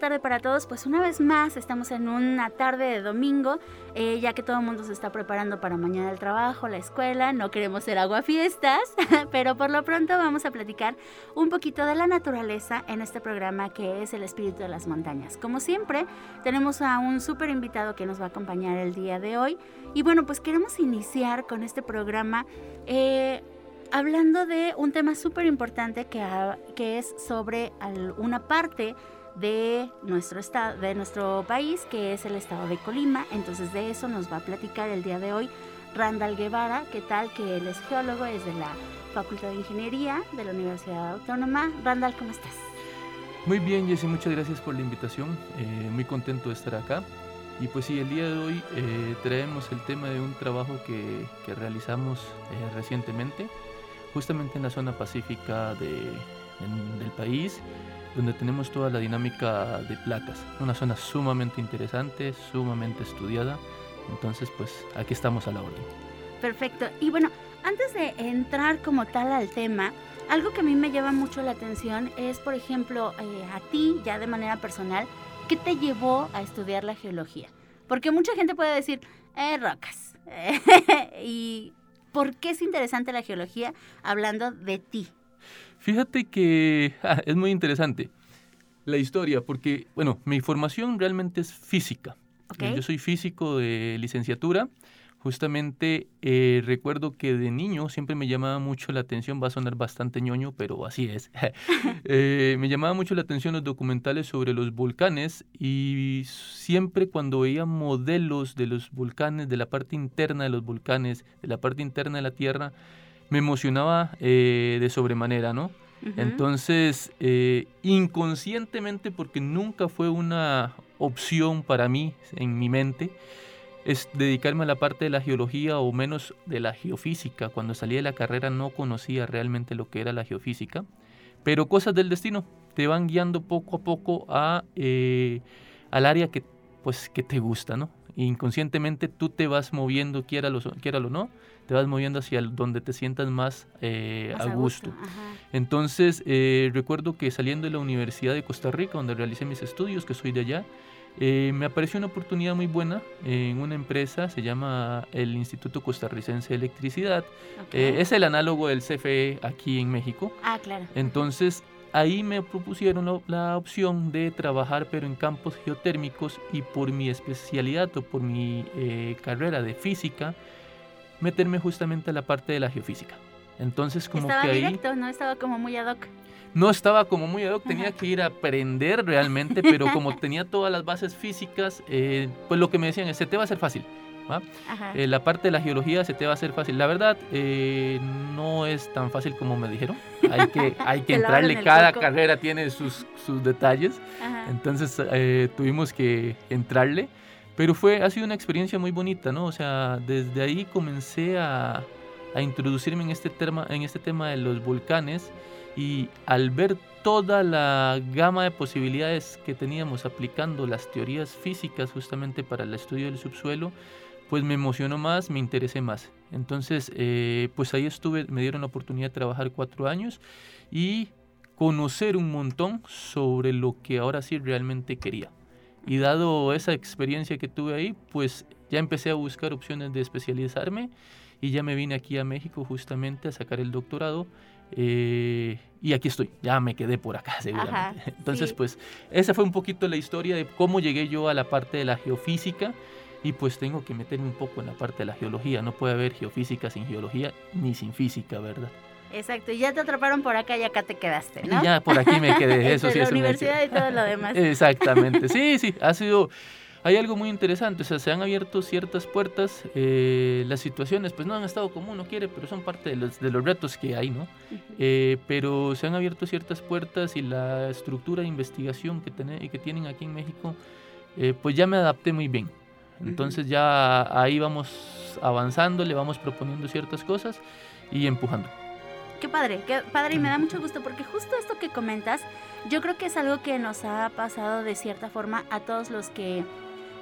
Tarde para todos. Pues una vez más estamos en una tarde de domingo, eh, ya que todo el mundo se está preparando para mañana el trabajo, la escuela. No queremos ser aguafiestas, pero por lo pronto vamos a platicar un poquito de la naturaleza en este programa que es el espíritu de las montañas. Como siempre, tenemos a un súper invitado que nos va a acompañar el día de hoy. Y bueno, pues queremos iniciar con este programa. Eh, hablando de un tema súper importante que, que, es sobre una parte de nuestro estado, de nuestro país, que es el estado de Colima. Entonces de eso nos va a platicar el día de hoy Randall Guevara, ¿qué tal? Que él es geólogo, es de la Facultad de Ingeniería de la Universidad Autónoma. Randall, ¿cómo estás? Muy bien, Jessy, muchas gracias por la invitación. Eh, muy contento de estar acá. Y pues sí, el día de hoy eh, traemos el tema de un trabajo que, que realizamos eh, recientemente, justamente en la zona pacífica de, del país donde tenemos toda la dinámica de placas. Una zona sumamente interesante, sumamente estudiada. Entonces, pues aquí estamos a la orden. Perfecto. Y bueno, antes de entrar como tal al tema, algo que a mí me llama mucho la atención es, por ejemplo, eh, a ti, ya de manera personal, ¿qué te llevó a estudiar la geología? Porque mucha gente puede decir, eh, rocas. y ¿por qué es interesante la geología hablando de ti? Fíjate que ah, es muy interesante la historia, porque, bueno, mi formación realmente es física. Yo soy físico de licenciatura. Justamente eh, recuerdo que de niño siempre me llamaba mucho la atención, va a sonar bastante ñoño, pero así es. Eh, me llamaba mucho la atención los documentales sobre los volcanes y siempre cuando veía modelos de los volcanes, de la parte interna de los volcanes, de la parte interna de la Tierra, me emocionaba eh, de sobremanera, ¿no? Entonces, eh, inconscientemente, porque nunca fue una opción para mí en mi mente, es dedicarme a la parte de la geología o menos de la geofísica. Cuando salí de la carrera no conocía realmente lo que era la geofísica, pero cosas del destino te van guiando poco a poco a, eh, al área que, pues, que te gusta, ¿no? Inconscientemente tú te vas moviendo, quiera o no, te vas moviendo hacia donde te sientas más, eh, a gusto. Entonces, eh, recuerdo que saliendo de la Universidad de Costa Rica, donde realicé mis estudios, que soy de allá, eh, me apareció una oportunidad muy buena en una empresa, se llama el Instituto Costarricense de Electricidad. es el análogo del CFE aquí en México. Ah, claro. Entonces, ahí me propusieron la, opción de trabajar pero en campos geotérmicos y por mi especialidad o por mi carrera de física, meterme justamente a la parte de la geofísica. Entonces como estaba que directo, no estaba como muy ad hoc. No estaba como muy ad hoc, tenía que ir a aprender realmente, pero como tenía todas las bases físicas, eh, pues lo que me decían es, se te va a hacer fácil. Eh, la parte de la geología se te va a hacer fácil. La verdad, eh, no es tan fácil como me dijeron. Hay que, hay que entrarle, cada carrera tiene sus, sus detalles. Entonces tuvimos que entrarle. Pero fue, ha sido una experiencia muy bonita, ¿no? O sea, desde ahí comencé a, a introducirme en este, tema, en este tema de los volcanes y al ver toda la gama de posibilidades que teníamos aplicando las teorías físicas justamente para el estudio del subsuelo, pues me emocionó más, me interesé más. Entonces, eh, pues ahí estuve, me dieron la oportunidad de trabajar cuatro años y conocer un montón sobre lo que ahora sí realmente quería. Y dado esa experiencia que tuve ahí, pues ya empecé a buscar opciones de especializarme y ya me vine aquí a México justamente a sacar el doctorado. Eh, y aquí estoy, ya me quedé por acá seguramente. Entonces, pues esa fue un poquito la historia de cómo llegué yo a la parte de la geofísica y pues tengo que meterme un poco en la parte de la geología. No puede haber geofísica sin geología ni sin física, ¿verdad? Exacto, y ya te atraparon por acá y acá te quedaste, ¿no? ya por aquí me quedé, eso sí. La universidad y todo lo demás. Exactamente, sí, sí, ha sido, hay algo muy interesante, o sea, se han abierto ciertas puertas, eh, las situaciones pues no han estado como uno quiere, pero son parte de los, de los retos que hay, ¿no? Eh, pero se han abierto ciertas puertas y la estructura de investigación que, que tienen aquí en México, eh, pues ya me adapté muy bien. Entonces ya ahí vamos avanzando, le vamos proponiendo ciertas cosas y empujando. Qué padre, qué padre y me da mucho gusto porque justo esto que comentas, yo creo que es algo que nos ha pasado de cierta forma a todos los que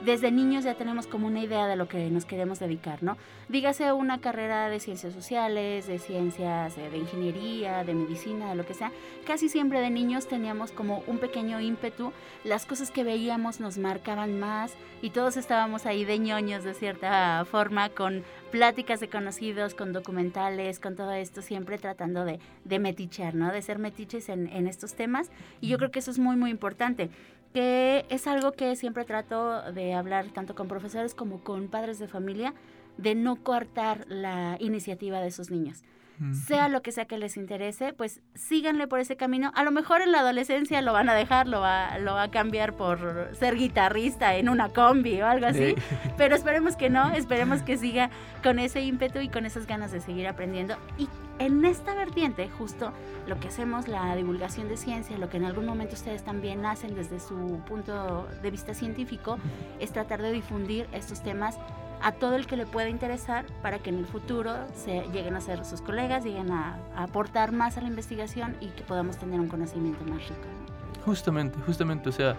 desde niños ya tenemos como una idea de lo que nos queremos dedicar, ¿no? Dígase una carrera de ciencias sociales, de ciencias, eh, de ingeniería, de medicina, de lo que sea. Casi siempre de niños teníamos como un pequeño ímpetu, las cosas que veíamos nos marcaban más y todos estábamos ahí de ñoños de cierta forma con pláticas de conocidos, con documentales, con todo esto, siempre tratando de, de metichar, ¿no? De ser metiches en, en estos temas. Y yo creo que eso es muy, muy importante que es algo que siempre trato de hablar tanto con profesores como con padres de familia, de no cortar la iniciativa de sus niños. Sea lo que sea que les interese, pues síganle por ese camino. A lo mejor en la adolescencia lo van a dejar, lo va, lo va a cambiar por ser guitarrista en una combi o algo así. Pero esperemos que no, esperemos que siga con ese ímpetu y con esas ganas de seguir aprendiendo. Y en esta vertiente, justo lo que hacemos, la divulgación de ciencia, lo que en algún momento ustedes también hacen desde su punto de vista científico, es tratar de difundir estos temas a todo el que le pueda interesar para que en el futuro se lleguen a ser sus colegas, lleguen a, aportar más a la investigación y que podamos tener un conocimiento más rico. Justamente, justamente, o sea,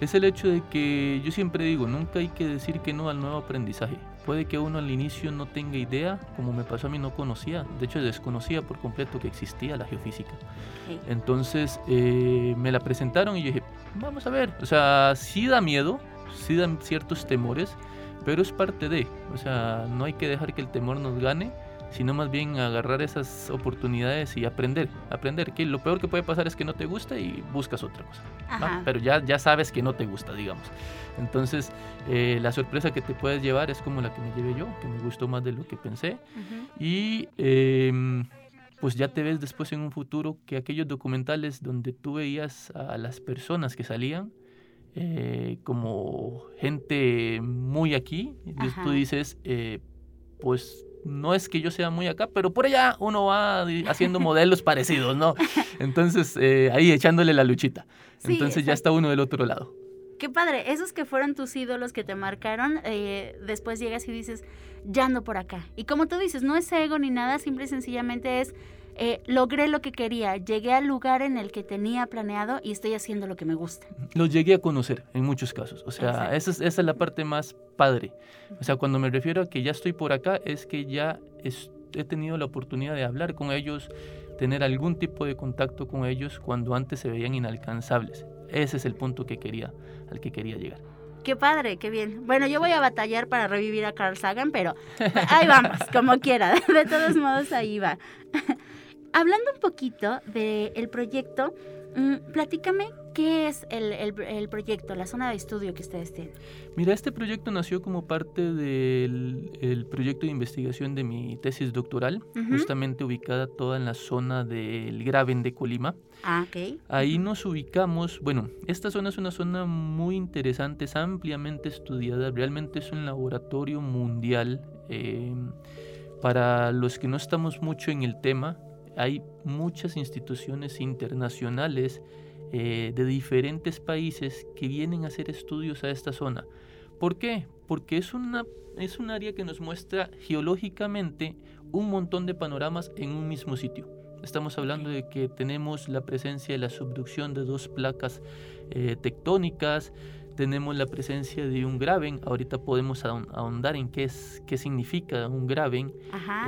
es el hecho de que yo siempre digo, nunca hay que decir que no al nuevo aprendizaje. Puede que uno al inicio no tenga idea, como me pasó a mí, no conocía, de hecho desconocía por completo que existía la geofísica. Entonces eh, me la presentaron y yo dije, vamos a ver, o sea, sí da miedo, sí dan ciertos temores, pero es parte de, o sea, no hay que dejar que el temor nos gane, sino más bien agarrar esas oportunidades y aprender, aprender que lo peor que puede pasar es que no te gusta y buscas otra cosa, pero ya, ya sabes que no te gusta, digamos. Entonces, eh, la sorpresa que te puedes llevar es como la que me llevé yo, que me gustó más de lo que pensé, y em, pues ya te ves después en un futuro que aquellos documentales donde tú veías a las personas que salían, eh, como gente muy aquí, tú dices, eh, pues no es que yo sea muy acá, pero por allá uno va haciendo modelos parecidos, ¿no? Entonces, eh, ahí echándole la luchita. Entonces ya está uno del otro lado. Qué padre, esos que fueron tus ídolos que te marcaron, después llegas y dices, ya ando por acá. Y como tú dices, no es ego ni nada, simple y sencillamente es eh, logré lo que quería, llegué al lugar en el que tenía planeado y estoy haciendo lo que me gusta. Los llegué a conocer en muchos casos, o sea, esa es, la parte más padre. O sea, cuando me refiero a que ya estoy por acá, es que ya he tenido la oportunidad de hablar con ellos, tener algún tipo de contacto con ellos cuando antes se veían inalcanzables. Ese es el punto que quería, al que quería llegar. Qué padre, qué bien. Bueno, yo voy a batallar para revivir a Carl Sagan, pero ahí vamos, como quiera. De todos modos, ahí va. Hablando un poquito del proyecto, mm, platícame qué es el, proyecto, la zona de estudio que ustedes tienen. Mira, este proyecto nació como parte del proyecto de investigación de mi tesis doctoral, justamente ubicada toda en la zona del Graben de Colima. Ah, ok. Ahí nos ubicamos, bueno, esta zona es una zona muy interesante, es ampliamente estudiada, realmente es un laboratorio mundial. Eh, para los que no estamos mucho en el tema, hay muchas instituciones internacionales eh, de diferentes países que vienen a hacer estudios a esta zona. ¿Por qué? Porque es, una, es un área que nos muestra geológicamente un montón de panoramas en un mismo sitio. Estamos hablando de que tenemos la presencia de la subducción de dos placas eh, tectónicas, tenemos la presencia de un graben, ahorita podemos ahondar en qué, es, qué significa un graben,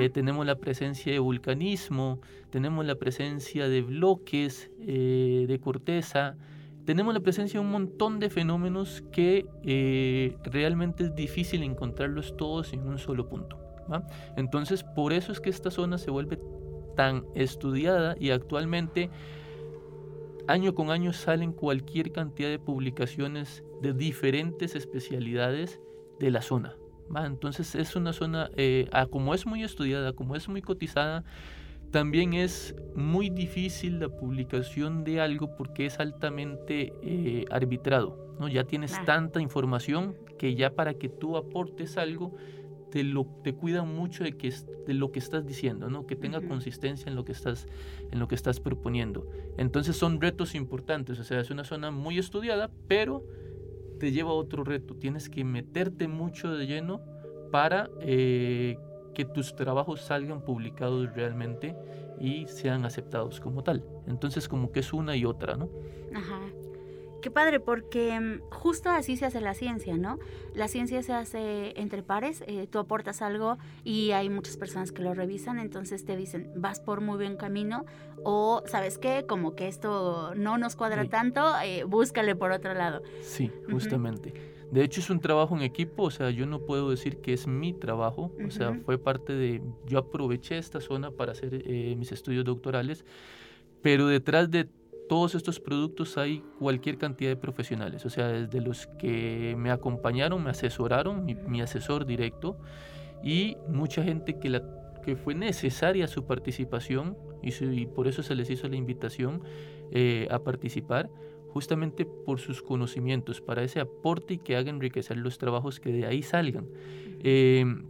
eh, tenemos la presencia de vulcanismo, tenemos la presencia de bloques eh, de corteza, tenemos la presencia de un montón de fenómenos que eh, realmente es difícil encontrarlos todos en un solo punto. Entonces, por eso es que esta zona se vuelve tan estudiada y actualmente año con año salen cualquier cantidad de publicaciones de diferentes especialidades de la zona. Entonces es una zona, eh, como es muy estudiada, como es muy cotizada, También es muy difícil la publicación de algo porque es altamente eh, arbitrado. ¿no? Ya tienes tanta información que ya para que tú aportes algo te, lo, te cuida mucho de, que, de lo que estás diciendo, ¿no? que tenga consistencia en lo que, estás, en lo que estás proponiendo. Entonces son retos importantes, o sea, es una zona muy estudiada, pero te lleva a otro reto. Tienes que meterte mucho de lleno para eh, que tus trabajos salgan publicados realmente y sean aceptados como tal. Entonces como que es una y otra, ¿no? Ajá. Qué padre, porque mm, justo así se hace la ciencia, ¿no? La ciencia se hace entre pares, eh, tú aportas algo y hay muchas personas que lo revisan, entonces te dicen, vas por muy buen camino, o sabes qué, como que esto no nos cuadra tanto, eh, búscale por otro lado. Sí, justamente. De hecho es un trabajo en equipo, o sea, yo no puedo decir que es mi trabajo, o sea, fue parte de, yo aproveché esta zona para hacer eh, mis estudios doctorales, pero detrás de todos estos productos hay cualquier cantidad de profesionales, o sea, desde los que me acompañaron, me asesoraron, mi, asesor directo, y mucha gente que, la, que fue necesaria su participación, y, por eso se les hizo la invitación eh, a participar justamente por sus conocimientos, para ese aporte y que haga enriquecer los trabajos que de ahí salgan. Em,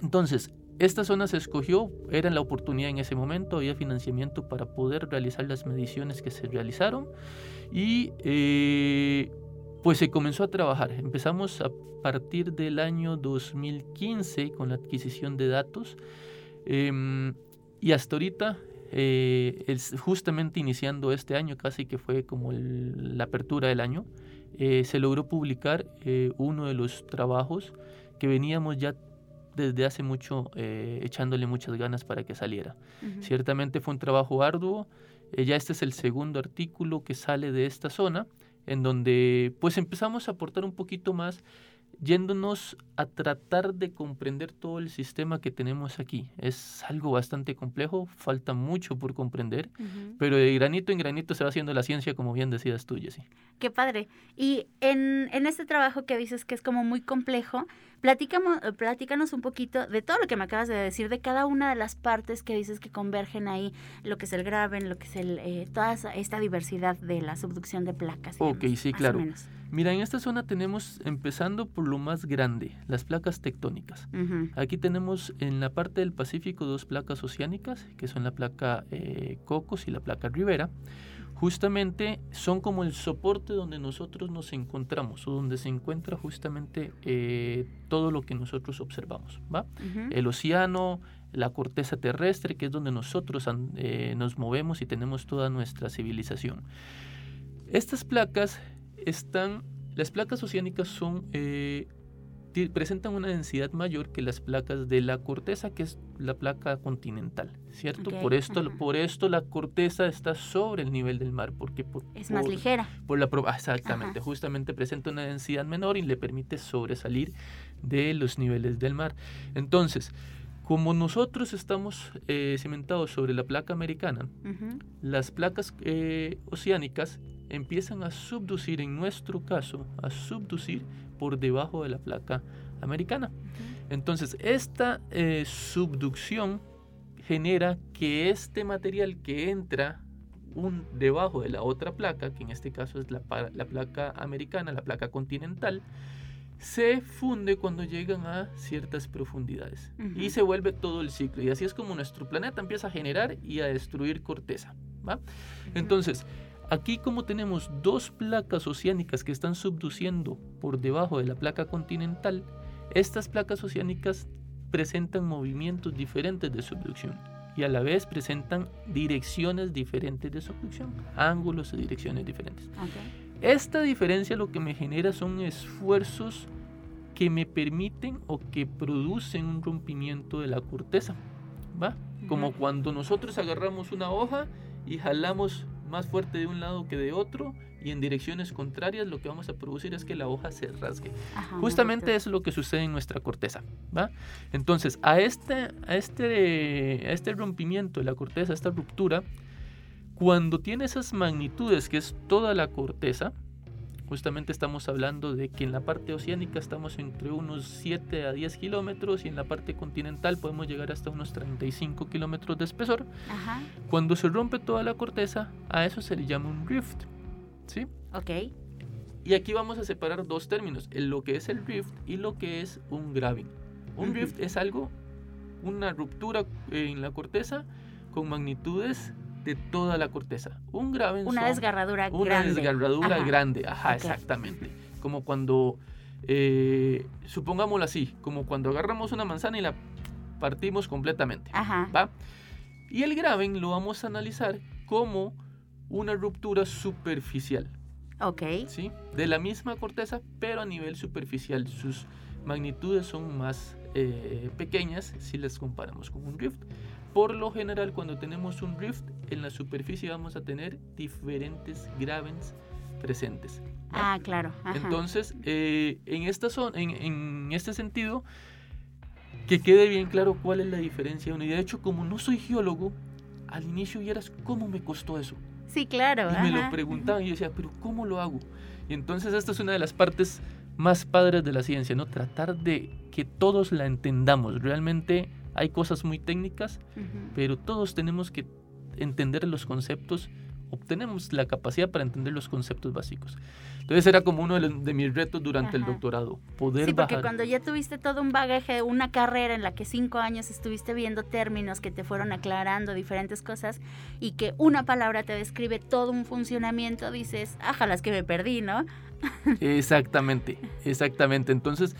entonces, esta zona se escogió, era la oportunidad en ese momento, había financiamiento para poder realizar las mediciones que se realizaron y eh, pues se comenzó a trabajar. Empezamos a partir del año 2015 con la adquisición de datos em, y hasta ahorita eh, justamente iniciando este año, casi que fue como la apertura del año, eh, se logró publicar uno de los trabajos que veníamos ya desde hace mucho echándole muchas ganas para que saliera. Ciertamente fue un trabajo arduo, ya este es el segundo artículo que sale de esta zona, en donde pues empezamos a aportar un poquito más yéndonos a tratar de comprender todo el sistema que tenemos aquí. Es algo bastante complejo, falta mucho por comprender, pero de granito en granito se va haciendo la ciencia, como bien decías tú, Jessy. Qué padre. Y en, en este trabajo que dices que es como muy complejo, Platícamos, eh, platícanos un poquito de todo lo que me acabas de decir, de cada una de las partes que dices que convergen ahí, lo que es el graben, lo que es el, eh, toda esta diversidad de la subducción de placas. ok, sí, claro. Mira, en esta zona tenemos, empezando por lo más grande, las placas tectónicas. Aquí tenemos en la parte del Pacífico dos placas oceánicas, que son la placa eh, Cocos y la placa Rivera justamente son como el soporte donde nosotros nos encontramos o donde se encuentra justamente eh, todo lo que nosotros observamos. ¿va? El océano, la corteza terrestre, que es donde nosotros eh, nos movemos y tenemos toda nuestra civilización. Estas placas están, las placas oceánicas son eh, presentan una densidad mayor que las placas de la corteza, que es la placa continental, ¿cierto? Por, esto, por esto la corteza está sobre el nivel del mar, porque es más ligera. Por la, exactamente, justamente presenta una densidad menor y le permite sobresalir de los niveles del mar. Entonces, como nosotros estamos eh, cimentados sobre la placa americana, las placas eh, oceánicas empiezan a subducir, en nuestro caso, a subducir por debajo de la placa americana. Entonces, esta eh, subducción genera que este material que entra un, debajo de la otra placa, que en este caso es la, la placa americana, la placa continental, se funde cuando llegan a ciertas profundidades y se vuelve todo el ciclo. Y así es como nuestro planeta empieza a generar y a destruir corteza. ¿va? Entonces, Aquí como tenemos dos placas oceánicas que están subduciendo por debajo de la placa continental, estas placas oceánicas presentan movimientos diferentes de subducción y a la vez presentan direcciones diferentes de subducción, ángulos y direcciones diferentes. Esta diferencia lo que me genera son esfuerzos que me permiten o que producen un rompimiento de la corteza. ¿va? Como cuando nosotros agarramos una hoja y jalamos más fuerte de un lado que de otro y en direcciones contrarias lo que vamos a producir es que la hoja se rasgue. Justamente eso es lo que sucede en nuestra corteza. ¿va? Entonces, a este, a, este, a este rompimiento de la corteza, a esta ruptura, cuando tiene esas magnitudes, que es toda la corteza, Justamente estamos hablando de que en la parte oceánica estamos entre unos 7 a 10 kilómetros y en la parte continental podemos llegar hasta unos 35 kilómetros de espesor. Cuando se rompe toda la corteza, a eso se le llama un rift. ¿Sí? Ok. Y aquí vamos a separar dos términos, lo que es el rift y lo que es un graving. Un rift es algo, una ruptura en la corteza con magnitudes de toda la corteza. Un grave Una desgarradura grande. Una desgarradura grande, ajá, exactamente. Como cuando, eh, supongámoslo así, como cuando agarramos una manzana y la partimos completamente. Ajá. ¿va? Y el graven lo vamos a analizar como una ruptura superficial. Ok. ¿Sí? De la misma corteza, pero a nivel superficial. Sus magnitudes son más eh, pequeñas si las comparamos con un rift. Por lo general, cuando tenemos un rift, en la superficie vamos a tener diferentes gravens presentes. Ah, claro. Entonces, eh, en, esta zona, en, este sentido, que quede bien claro cuál es la diferencia. Y de hecho, como no soy geólogo, al inicio vieras cómo me costó eso. Sí, claro. Y me lo preguntaban y yo decía, pero ¿cómo lo hago? Y entonces esta es una de las partes más padres de la ciencia, ¿no? Tratar de que todos la entendamos. Realmente hay cosas muy técnicas, pero todos tenemos que entender los conceptos, obtenemos la capacidad para entender los conceptos básicos. Entonces era como uno de, mis retos durante el doctorado, poder Sí, porque cuando ya tuviste todo un bagaje, una carrera en la que cinco años estuviste viendo términos que te fueron aclarando diferentes cosas y que una palabra te describe todo un funcionamiento, dices, las que me perdí, ¿no? Exactamente, exactamente. Entonces,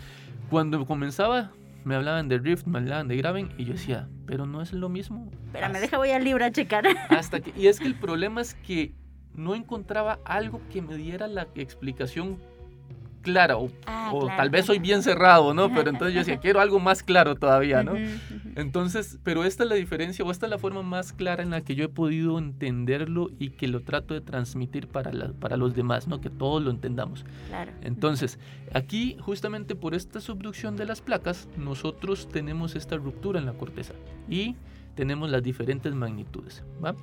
cuando comenzaba me hablaban de Rift, me hablaban de Graven y yo decía, pero no es lo mismo. Pero me deja voy al libro a checar. Hasta que, y es que el problema es que no encontraba algo que me diera la explicación clara o, ah, tal vez soy bien cerrado, ¿no? Pero entonces yo decía, quiero algo más claro todavía, ¿no? Entonces, pero esta es la diferencia o esta es la forma más clara en la que yo he podido entenderlo y que lo trato de transmitir para, para los demás, ¿no? Que todos lo entendamos. Claro. Entonces, aquí justamente por esta subducción de las placas, nosotros tenemos esta ruptura en la corteza y tenemos las diferentes magnitudes, ¿va?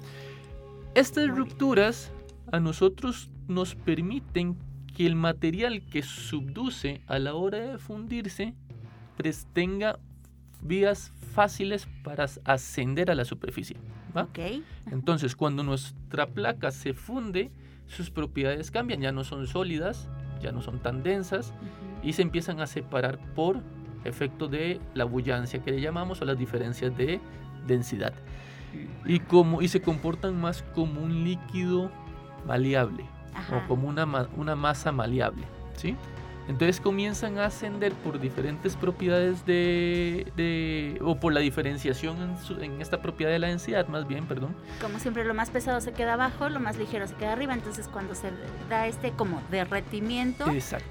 Estas rupturas a nosotros nos permiten que el material que subduce a la hora de fundirse pues, tenga vías fáciles para ascender a la superficie. Entonces, cuando nuestra placa se funde, sus propiedades cambian, ya no son sólidas, ya no son tan densas y se empiezan a separar por efecto de la bullancia que le llamamos o las diferencias de densidad. Y, como, y se comportan más como un líquido maleable o como una, una masa maleable. ¿sí? Entonces comienzan a ascender por diferentes propiedades de, o por la diferenciación en, esta propiedad de la densidad, más bien, perdón. Como siempre, lo más pesado se queda abajo, lo más ligero se queda arriba. Entonces, cuando se da este como derretimiento,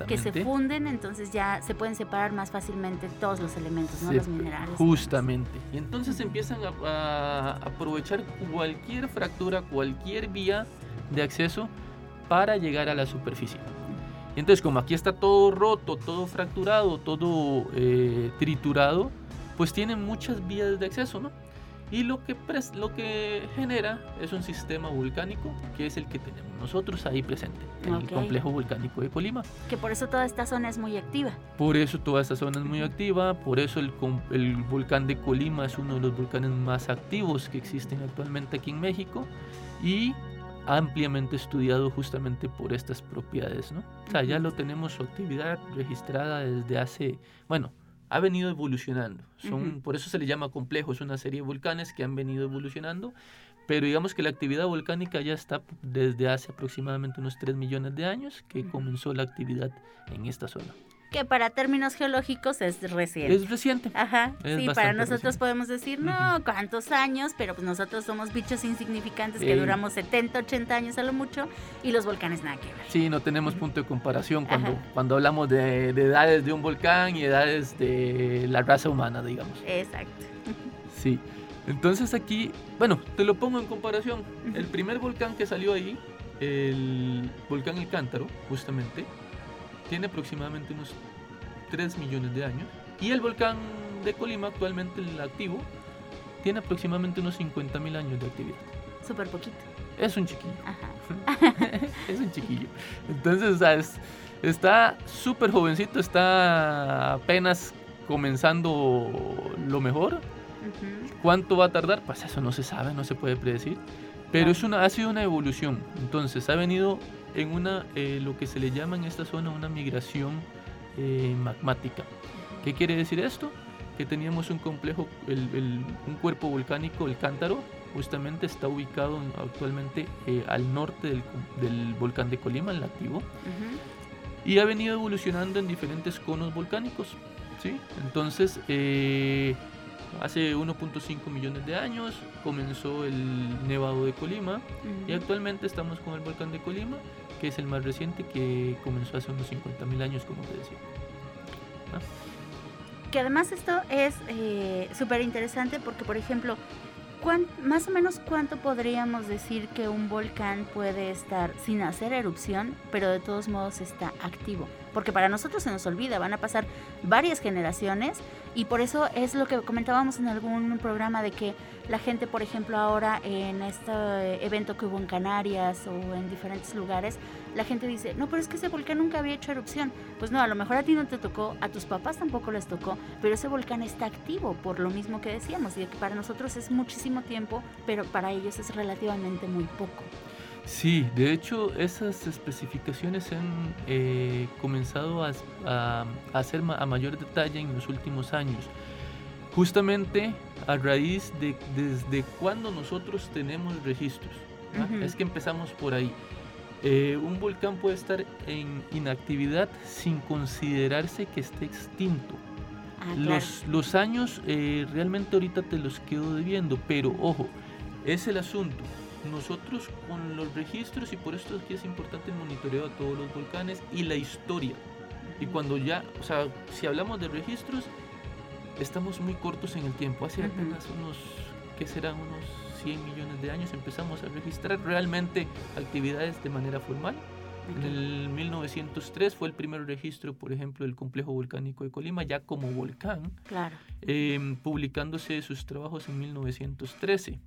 que se funden, entonces ya se pueden separar más fácilmente todos los elementos, ¿no? los minerales. Justamente. Y entonces empiezan a aprovechar cualquier fractura, cualquier vía de acceso para llegar a la superficie. Y entonces como aquí está todo roto, todo fracturado, todo eh, triturado, pues tiene muchas vías de acceso, ¿no? Y lo que, lo que genera es un sistema volcánico que es el que tenemos nosotros ahí presente, en el complejo volcánico de Colima. Que por eso toda esta zona es muy activa. Por eso toda esta zona es muy activa, por eso el, el volcán de Colima es uno de los volcanes más activos que existen actualmente aquí en México. Y ampliamente estudiado justamente por estas propiedades, ¿no? O sea, ya lo tenemos su actividad registrada desde hace, bueno, ha venido evolucionando. Son, Por eso se le llama complejo, es una serie de volcanes que han venido evolucionando, pero digamos que la actividad volcánica ya está desde hace aproximadamente unos 3 millones de años que comenzó la actividad en esta zona que para términos geológicos es reciente. Es reciente. Ajá. sí, para nosotros podemos decir, no, cuántos años, pero pues nosotros somos bichos insignificantes que duramos 70, 80 años a lo mucho y los volcanes nada que ver. Sí, no tenemos punto de comparación cuando, cuando hablamos de, edades de un volcán y edades de la raza humana, digamos. Exacto. Sí. Entonces aquí, bueno, te lo pongo en comparación. El primer volcán que salió ahí, el volcán El Cántaro, justamente, tiene aproximadamente unos 3 millones de años. Y el volcán de Colima, actualmente el activo, tiene aproximadamente unos 50 mil años de actividad. Súper poquito. Es un chiquillo. es un chiquillo. Entonces, ¿sabes? está súper jovencito, está apenas comenzando lo mejor. ¿Cuánto va a tardar? Pues eso no se sabe, no se puede predecir. Pero es una, ha sido una evolución. Entonces, ha venido en una, eh, lo que se le llama en esta zona una migración eh, magmática. ¿Qué quiere decir esto? Que teníamos un complejo, un cuerpo volcánico, el Cántaro, justamente está ubicado actualmente eh, al norte del, volcán de Colima, el activo, y ha venido evolucionando en diferentes conos volcánicos. ¿sí? Entonces, eh, hace 1.5 millones de años comenzó el nevado de Colima y actualmente estamos con el volcán de Colima, que es el más reciente que comenzó hace unos 50.000 años, como te decía. Que además esto es eh, súper interesante porque, por ejemplo, más o menos cuánto podríamos decir que un volcán puede estar sin hacer erupción, pero de todos modos está activo? Porque para nosotros se nos olvida, van a pasar varias generaciones y por eso es lo que comentábamos en algún programa de que la gente, por ejemplo, ahora en este evento que hubo en Canarias o en diferentes lugares, la gente dice, no, pero es que ese volcán nunca había hecho erupción. Pues no, a lo mejor a ti no te tocó, a tus papás tampoco les tocó, pero ese volcán está activo, por lo mismo que decíamos, y que para nosotros es muchísimo tiempo, pero para ellos es relativamente muy poco. Sí, de hecho esas especificaciones han eh, comenzado a, a, hacer a mayor detalle en los últimos años. Justamente a raíz de desde cuando nosotros tenemos registros. Es que empezamos por ahí. Eh, un volcán puede estar en inactividad sin considerarse que esté extinto. Ah, los, los, años eh, realmente ahorita te los quedo debiendo, pero ojo, es el asunto. Nosotros con los registros, y por esto es que es importante el monitoreo de todos los volcanes y la historia. Y cuando ya, o sea, si hablamos de registros, estamos muy cortos en el tiempo. Hace apenas unos, ¿qué serán? Unos 100 millones de años empezamos a registrar realmente actividades de manera formal. En el 1903 fue el primer registro, por ejemplo, del complejo volcánico de Colima, ya como volcán, claro. Em, publicándose sus trabajos en 1913.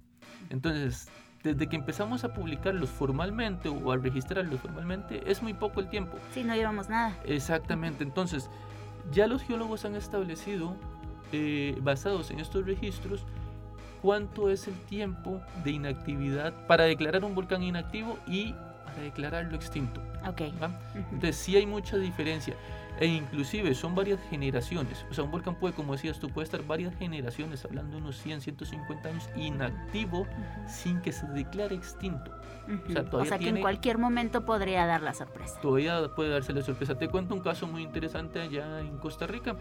Entonces, desde que empezamos a publicarlos formalmente o a registrarlos formalmente, es muy poco el tiempo. Sí, no llevamos nada. Exactamente, entonces, ya los geólogos han establecido, eh, basados en estos registros, cuánto es el tiempo de inactividad para declarar un volcán inactivo y para declararlo extinto. Ok. Entonces sí hay mucha diferencia. E inclusive son varias generaciones. O sea, un volcán puede, como decías tú, puede estar varias generaciones, hablando de unos 100, 150 años, inactivo sin que se declare extinto. O sea, que en cualquier momento podría dar la sorpresa. Todavía puede darse la sorpresa. Te cuento un caso muy interesante allá en Costa Rica.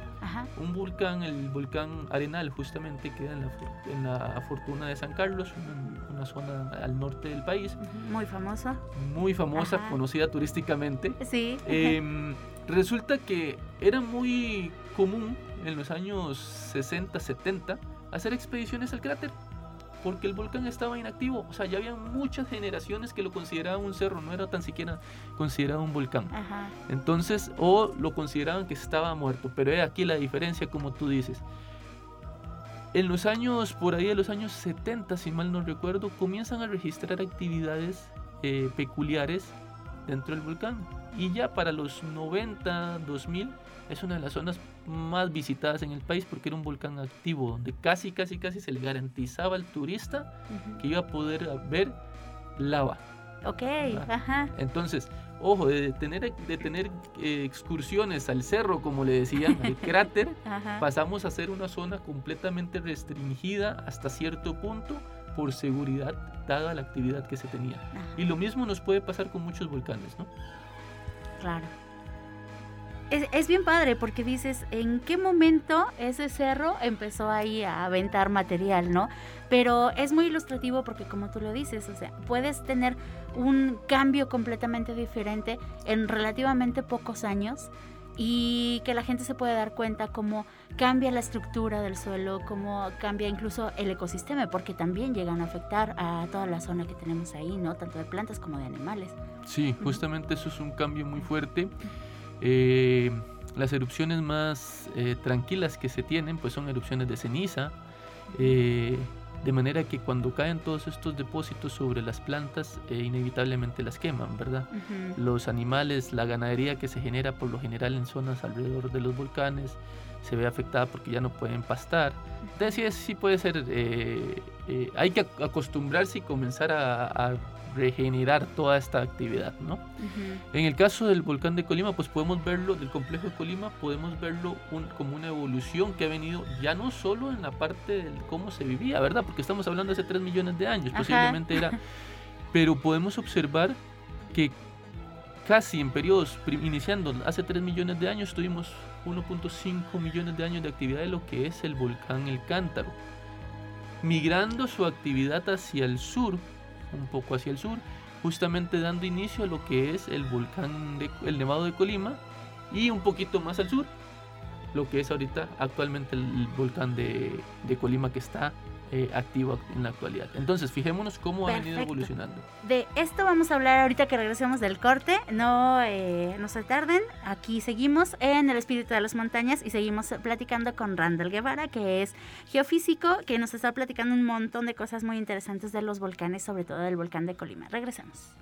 Un volcán, el volcán Arenal, justamente queda en la, en la Fortuna de San Carlos, una, una zona al norte del país. Muy famosa. Muy famosa, conocida turísticamente. Sí. Em, resulta que era muy común en los años 60, 70 hacer expediciones al cráter porque el volcán estaba inactivo. O sea, ya había muchas generaciones que lo consideraban un cerro, no era tan siquiera considerado un volcán. Entonces, o lo consideraban que estaba muerto. Pero es aquí la diferencia, como tú dices. En los años, por ahí de los años 70, si mal no recuerdo, comienzan a registrar actividades eh, peculiares dentro del volcán. Y ya para los 90, 2000, es una de las zonas más visitadas en el país porque era un volcán activo, donde casi, casi, casi se le garantizaba al turista que iba a poder ver lava. Ok, ajá. Entonces, ojo, de tener, de tener eh, excursiones al cerro, como le decían, al cráter, pasamos a ser una zona completamente restringida hasta cierto punto por seguridad, dada la actividad que se tenía. Y lo mismo nos puede pasar con muchos volcanes, ¿no? Claro. Es, bien padre porque dices, ¿en qué momento ese cerro empezó ahí a aventar material, no? Pero es muy ilustrativo porque como tú lo dices, o sea, puedes tener un cambio completamente diferente en relativamente pocos años y que la gente se puede dar cuenta cómo cambia la estructura del suelo, cómo cambia incluso el ecosistema, porque también llegan a afectar a toda la zona que tenemos ahí, ¿no? Tanto de plantas como de animales. Sí, justamente eso es un cambio muy fuerte. Eh, las erupciones más eh, tranquilas que se tienen pues son erupciones de ceniza, eh, de manera que cuando caen todos estos depósitos sobre las plantas, eh, inevitablemente las queman, ¿verdad? Los animales, la ganadería que se genera por lo general en zonas alrededor de los volcanes, se ve afectada porque ya no pueden pastar. Entonces sí, puede ser, eh, eh, hay que acostumbrarse y comenzar a regenerar toda esta actividad, ¿no? En el caso del volcán de Colima, pues podemos verlo, del complejo de Colima, podemos verlo como una evolución que ha venido ya no solo en la parte de cómo se vivía, ¿verdad? Porque estamos hablando de hace 3 millones de años, posiblemente era... Pero podemos observar que casi en periodos, iniciando hace 3 millones de años, tuvimos 1.5 millones de años de actividad de lo que es el volcán El Cántaro. Migrando su actividad hacia el sur, un poco hacia el sur, justamente dando inicio a lo que es el volcán, de, el Nevado de Colima, y un poquito más al sur, lo que es ahorita actualmente el volcán de, de Colima que está eh, activo en la actualidad. Entonces, fijémonos cómo ha venido evolucionando. De esto vamos a hablar ahorita que regresemos del corte. No, eh, no se tarden. Aquí seguimos en el espíritu de las montañas y seguimos platicando con Randall Guevara, que es geofísico, que nos está platicando un montón de cosas muy interesantes de los volcanes, sobre todo del volcán de Colima. Regresamos.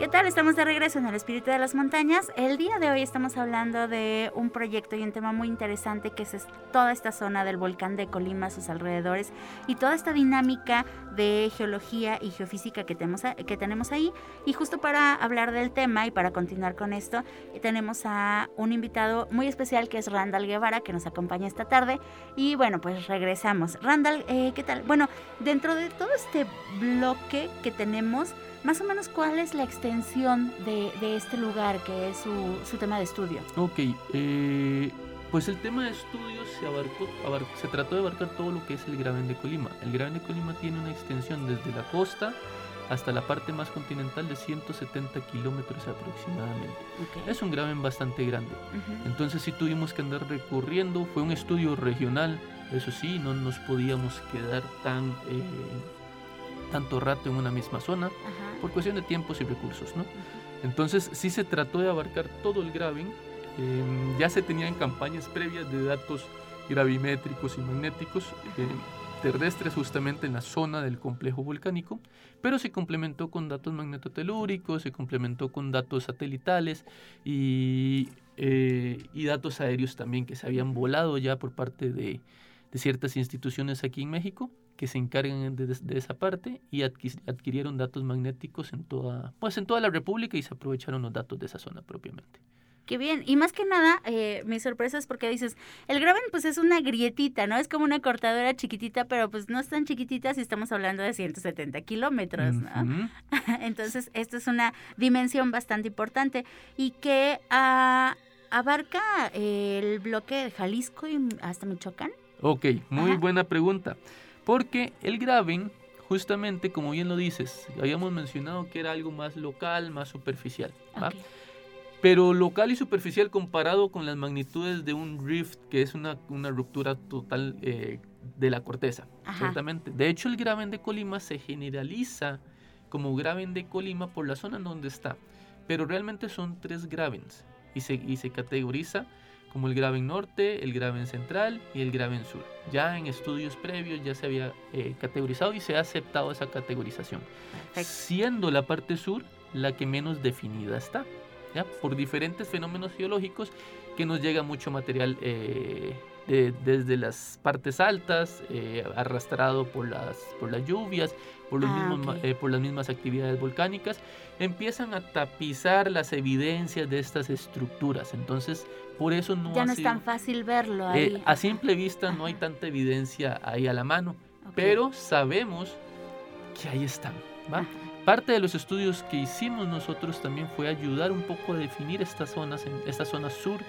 ¿Qué tal? Estamos de regreso en el Espíritu de las Montañas. El día de hoy estamos hablando de un proyecto y un tema muy interesante que es toda esta zona del volcán de Colima, sus alrededores y toda esta dinámica de geología y geofísica que tenemos, que tenemos ahí. Y justo para hablar del tema y para continuar con esto, tenemos a un invitado muy especial que es Randall Guevara, que nos acompaña esta tarde. Y bueno, pues regresamos. Randall, eh, ¿qué tal? Bueno, dentro de todo este bloque que tenemos, más o menos cuál es la extensión de, este lugar que es su, tema de estudio. Ok, eh, pues el tema de estudio se, abarcó, se trató de abarcar todo lo que es el Graben de Colima. El Graben de Colima tiene una extensión desde la costa hasta la parte más continental de 170 kilómetros aproximadamente. Es un graben bastante grande. Entonces sí tuvimos que andar recorriendo, fue un estudio regional, eso sí, no nos podíamos quedar tan... Eh, tanto rato en una misma zona por cuestión de tiempos y recursos. ¿no? Entonces sí se trató de abarcar todo el graben. Em, ya se tenían campañas previas de datos gravimétricos y magnéticos eh, terrestres justamente en la zona del complejo volcánico, pero se complementó con datos magnetotelúricos, se complementó con datos satelitales y, eh, y datos aéreos también que se habían volado ya por parte de, de ciertas instituciones aquí en México que se encargan de, esa parte y adquirieron datos magnéticos en toda, pues en toda la República y se aprovecharon los datos de esa zona propiamente. Qué bien. Y más que nada, eh, mi sorpresa es porque dices, el graben pues es una grietita, ¿no? Es como una cortadora chiquitita, pero pues no es tan chiquitita si estamos hablando de 170 kilómetros, ¿no? Entonces, esto es una dimensión bastante importante y que ah, abarca el bloque de Jalisco y hasta Michoacán. Ok, muy buena pregunta. Porque el graben, justamente como bien lo dices, habíamos mencionado que era algo más local, más superficial. Pero local y superficial comparado con las magnitudes de un rift, que es una, ruptura total eh, de la corteza. De hecho, el graben de Colima se generaliza como graben de Colima por la zona en donde está. Pero realmente son tres gravens y se, y se categoriza como el Graben Norte, el Graben Central y el Graben Sur. Ya en estudios previos ya se había eh, categorizado y se ha aceptado esa categorización, siendo la parte sur la que menos definida está, ¿ya? por diferentes fenómenos geológicos que nos llega mucho material eh, desde las partes altas, eh, arrastrado por las, por las lluvias, por, los ah, mismos, por las mismas actividades volcánicas, empiezan a tapizar las evidencias de estas estructuras. Entonces, por eso no ya no es tan fácil verlo ahí. Eh, a simple vista no hay tanta evidencia ahí a la mano, pero sabemos que ahí están. Parte de los estudios que hicimos nosotros también fue ayudar un poco a definir estas zonas, en esta zona sur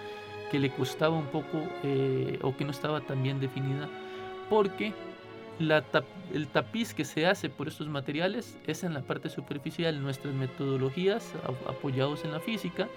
que le costaba un poco eh, o que no estaba tan bien definida, porque la el tapiz que se hace por estos materiales es en la parte superficial. Nuestras metodologías, apoyados en la física,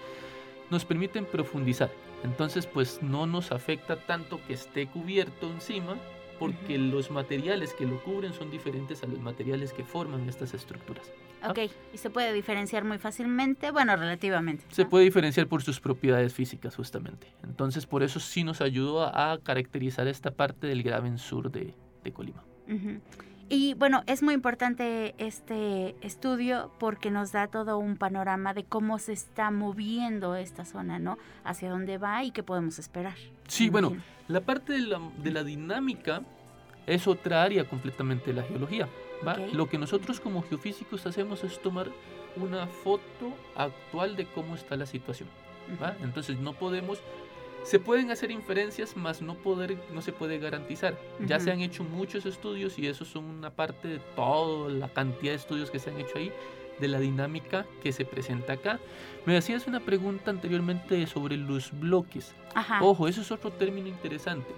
nos permiten profundizar. Entonces, pues no nos afecta tanto que esté cubierto encima, porque los materiales que lo cubren son diferentes a los materiales que forman estas estructuras. Ok, y se puede diferenciar muy fácilmente, bueno, relativamente. Se puede diferenciar por sus propiedades físicas, justamente. Entonces, por eso sí nos ayudó a, caracterizar esta parte del Graben Sur de, Colima. Y bueno, es muy importante este estudio porque nos da todo un panorama de cómo se está moviendo esta zona, ¿no? Hacia dónde va y qué podemos esperar. Sí, bueno, la parte de la, de la, dinámica es otra área completamente de la geología. ¿va? Lo que nosotros como geofísicos hacemos es tomar una foto actual de cómo está la situación. ¿va? Entonces no podemos se pueden hacer inferencias, mas no, poder, no se puede garantizar. Ya se han hecho muchos estudios y eso son una parte de toda la cantidad de estudios que se han hecho ahí, de la dinámica que se presenta acá. Me hacías una pregunta anteriormente sobre los bloques. Ojo, eso es otro término interesante,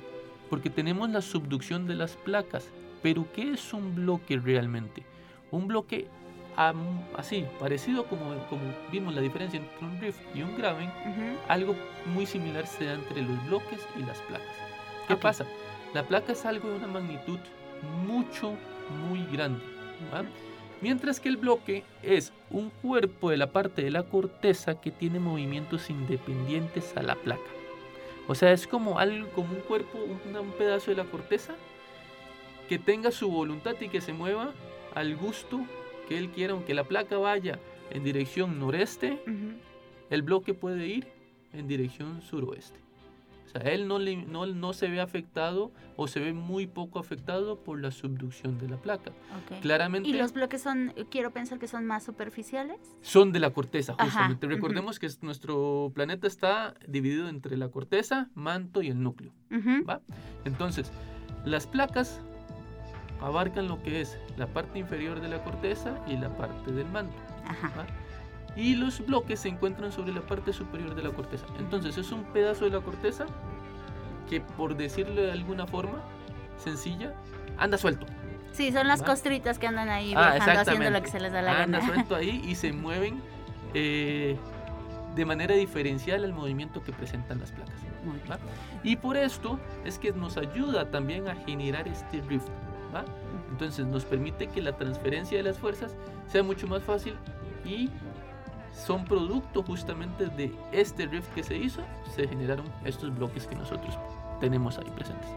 porque tenemos la subducción de las placas, pero ¿qué es un bloque realmente? Un bloque así, parecido como, como vimos la diferencia entre un rift y un graven, algo muy similar se da entre los bloques y las placas. ¿Qué pasa? La placa es algo de una magnitud mucho, muy grande. Mientras que el bloque es un cuerpo de la parte de la corteza que tiene movimientos independientes a la placa. O sea, es como algo, como un cuerpo, un, un pedazo de la corteza que tenga su voluntad y que se mueva al gusto que él quiera, aunque la placa vaya en dirección noreste, el bloque puede ir en dirección suroeste. O sea, él no, no, no, se ve afectado o se ve muy poco afectado por la subducción de la placa. Claramente. ¿Y los bloques son, quiero pensar que son más superficiales? Son de la corteza, justamente. Recordemos que nuestro planeta está dividido entre la corteza, manto y el núcleo. ¿va? Entonces, las placas abarcan lo que es la parte inferior de la corteza y la parte del manto. Y los bloques se encuentran sobre la parte superior de la corteza. Entonces es un pedazo de la corteza que por decirlo de alguna forma sencilla, anda suelto. Sí, son las costritas que andan ahí ah, viajando haciendo lo que se les da la gana. Anda suelto ahí y se mueven eh, de manera diferencial al movimiento que presentan las placas. Y por esto es que nos ayuda también a generar este rift. Entonces nos permite que la transferencia de las fuerzas sea mucho más fácil y son producto justamente de este rift que se hizo, se generaron estos bloques que nosotros tenemos ahí presentes.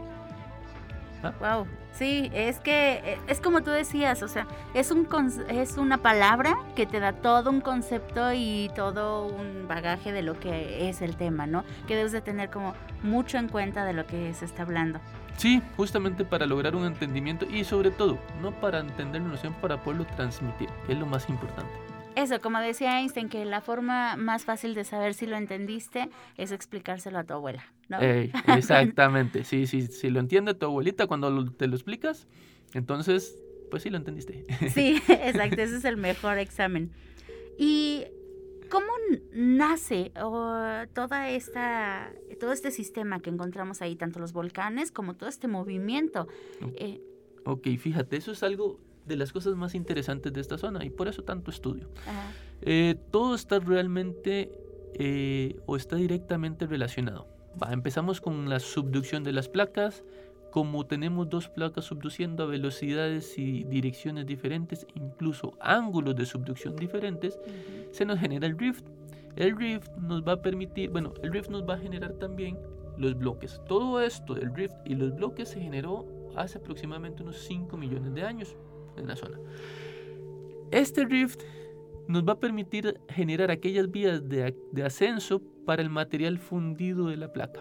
Wow, sí, es que eh, es como tú decías, o sea, es un es una palabra que te da todo un concepto y todo un bagaje de lo que es el tema, ¿no? Que debes de tener como mucho en cuenta de lo que se está hablando. Sí, justamente para lograr un entendimiento y sobre todo, no para entender la noción, para poderlo transmitir, que es lo más importante. Eso, como decía Einstein, que la forma más fácil de saber si lo entendiste es explicárselo a tu abuela, ¿no? exactamente, sí, sí, si lo entiende tu abuelita cuando te lo explicas, entonces, pues sí lo entendiste. Sí, exacto, ese es el mejor examen. Y ¿Cómo nace toda esta, todo este sistema que encontramos ahí, tanto los volcanes como todo este movimiento? Eh, ok, fíjate, eso es algo de las cosas más interesantes de esta zona y por eso tanto estudio. Eh, todo está realmente eh, o está directamente relacionado. empezamos con la subducción de las placas, como tenemos dos placas subduciendo a velocidades y direcciones diferentes, incluso ángulos de subducción diferentes, se nos genera el rift. El rift nos va a permitir, bueno, el rift nos va a generar también los bloques. Todo esto del rift y los bloques se generó hace aproximadamente unos 5 millones de años en la zona. Este rift nos va a permitir generar aquellas vías de, ascenso para el material fundido de la placa.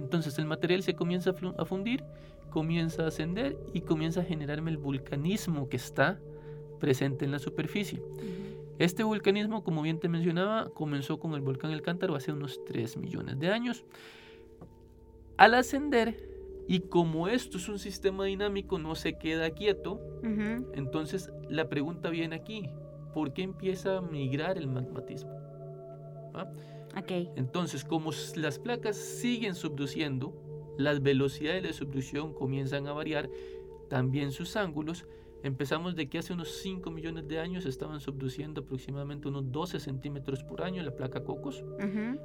Entonces el material se comienza a fundir, comienza a ascender y comienza a generarme el vulcanismo que está presente en la superficie. Este vulcanismo, como bien te mencionaba, comenzó con el volcán El Cántaro hace unos 3 millones de años. Al ascender, y como esto es un sistema dinámico, no se queda quieto, entonces la pregunta viene aquí, ¿por qué empieza a migrar el magmatismo? ¿Ah? Entonces, como las placas siguen subduciendo, las velocidades de subducción comienzan a variar, también sus ángulos, Empezamos de que hace unos 5 millones de años estaban subduciendo aproximadamente unos 12 centímetros por año la placa Cocos.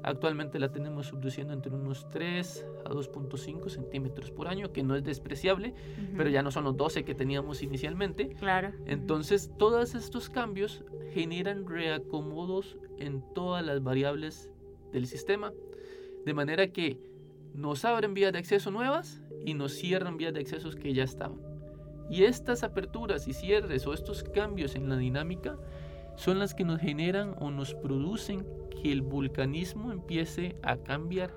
Actualmente la tenemos subduciendo entre unos 3 a 2.5 centímetros por año, que no es despreciable, pero ya no son los 12 que teníamos inicialmente. Claro. Entonces, todos estos cambios generan reacomodos en todas las variables del sistema, de manera que nos abren vías de acceso nuevas y nos cierran vías de accesos que ya estaban. Y estas aperturas y cierres o estos cambios en la dinámica son las que nos generan o nos producen que el vulcanismo empiece a cambiar,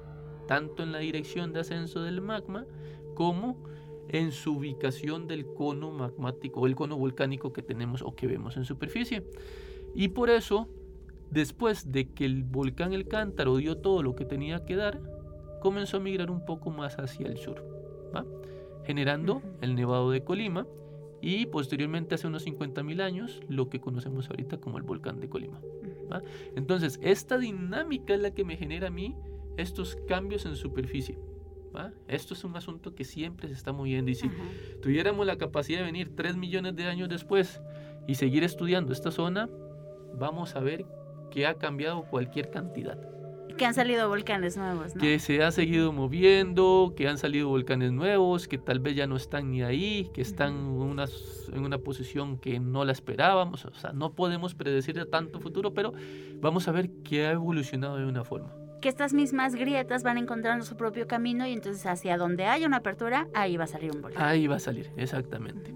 tanto en la dirección de ascenso del magma como en su ubicación del cono magmático o el cono volcánico que tenemos o que vemos en superficie. Y por eso, después de que el volcán El Cántaro dio todo lo que tenía que dar, comenzó a migrar un poco más hacia el sur, generando el Nevado de Colima y posteriormente hace unos 50.000 años lo que conocemos ahorita como el volcán de Colima. Entonces, esta dinámica es la que me genera a mí estos cambios en superficie. Esto es un asunto que siempre se está moviendo y si tuviéramos la capacidad de venir 3 millones de años después y seguir estudiando esta zona, vamos a ver que ha cambiado cualquier cantidad. Que han salido volcanes nuevos, ¿no? Que se ha seguido moviendo, que han salido volcanes nuevos, que tal vez ya no están ni ahí, que están en, una, en una posición que no la esperábamos. O sea, no podemos predecir tanto futuro, pero vamos a ver que ha evolucionado de una forma. Que estas mismas grietas van encontrando su propio camino y entonces hacia donde haya una apertura, ahí va a salir un volcán. Ahí va a salir, exactamente.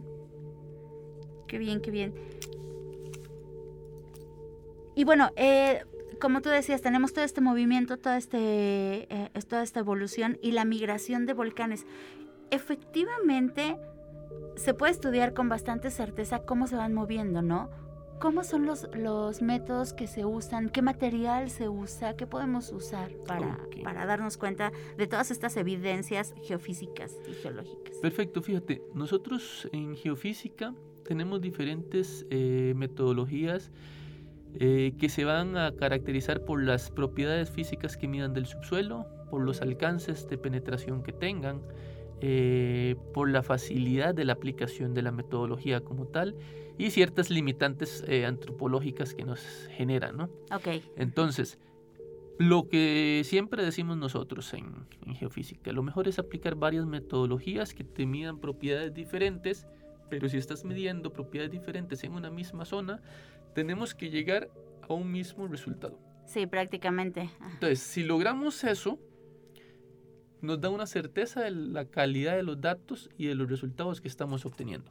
Qué bien, qué bien. Y bueno, eh, como tú decías, tenemos todo este movimiento, toda, este, eh, toda esta evolución y la migración de volcanes. Efectivamente, se puede estudiar con bastante certeza cómo se van moviendo, ¿no? ¿Cómo son los, los métodos que se usan? ¿Qué material se usa? ¿Qué podemos usar para, para darnos cuenta de todas estas evidencias geofísicas y geológicas? Perfecto, fíjate, nosotros en geofísica tenemos diferentes eh, metodologías eh, que se van a caracterizar por las propiedades físicas que midan del subsuelo, por los alcances de penetración que tengan, eh, por la facilidad de la aplicación de la metodología como tal y ciertas limitantes eh, antropológicas que nos generan, ¿no? Ok. Entonces, lo que siempre decimos nosotros en, en, geofísica, lo mejor es aplicar varias metodologías que te midan propiedades diferentes, pero si estás midiendo propiedades diferentes en una misma zona, tenemos que llegar a un mismo resultado. Sí, prácticamente. Entonces, si logramos eso, nos da una certeza de la calidad de los datos y de los resultados que estamos obteniendo.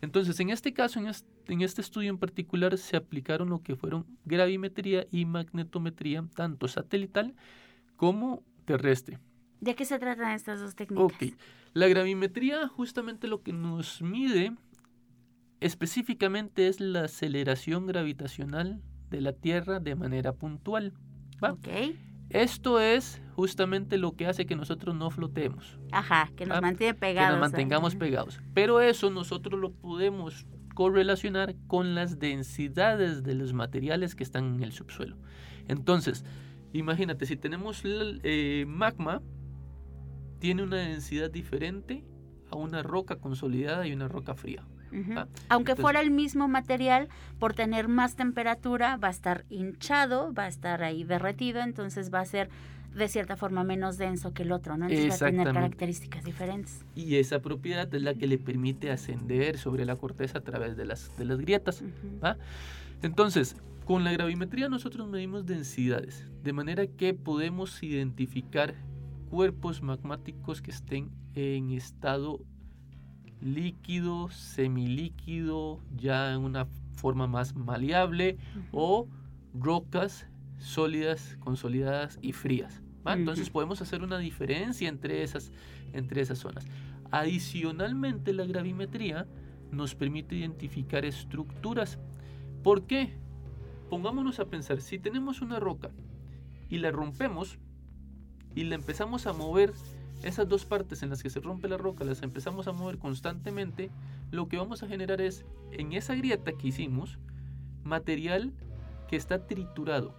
Entonces, en este caso, en este, estudio en particular, se aplicaron lo que fueron gravimetría y magnetometría, tanto satelital como terrestre. ¿De qué se tratan estas dos técnicas? Ok, la gravimetría justamente lo que nos mide Específicamente es la aceleración gravitacional de la Tierra de manera puntual. Esto es justamente lo que hace que nosotros no flotemos. Ajá, que nos mantiene pegados. Que nos mantengamos pegados. Pero eso nosotros lo podemos correlacionar con las densidades de los materiales que están en el subsuelo. Entonces, imagínate, si tenemos eh, magma, tiene una densidad diferente a una roca consolidada y una roca fría. Aunque fuera el mismo material, por tener más temperatura, va a estar hinchado, va a estar ahí derretido, entonces va a ser de cierta forma menos denso que el otro, ¿no? Entonces va a tener características diferentes. Y esa propiedad es la que le permite ascender sobre la corteza a través de las, de las grietas. Entonces, con la gravimetría nosotros medimos densidades, de manera que podemos identificar cuerpos magmáticos que estén en estado líquido, semilíquido, ya en una forma más maleable, o rocas sólidas, consolidadas y frías. Entonces podemos hacer una diferencia entre esas, entre esas zonas. Adicionalmente, la gravimetría nos permite identificar estructuras. ¿Por qué? Pongámonos a pensar, si tenemos una roca y la rompemos y la empezamos a mover esas dos partes en las que se rompe la roca las empezamos a mover constantemente, lo que vamos a generar es, en esa grieta que hicimos, material que está triturado.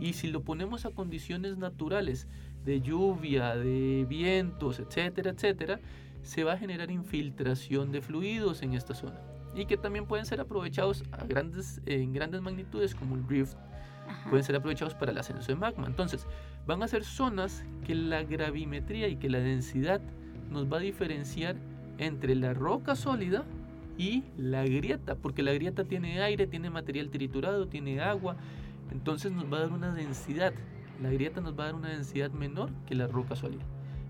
Y si lo ponemos a condiciones naturales, de lluvia, de vientos, etcétera, etcétera, se va a generar infiltración de fluidos en esta zona y que también pueden ser aprovechados a grandes, en grandes magnitudes como el rift, pueden ser aprovechados para el ascenso de magma. Entonces, van a ser zonas que la gravimetría y que la densidad nos va a diferenciar entre la roca sólida y la grieta, porque la grieta tiene aire, tiene material triturado, tiene agua, entonces nos va a dar una densidad. La grieta nos va a dar una densidad menor que la roca sólida.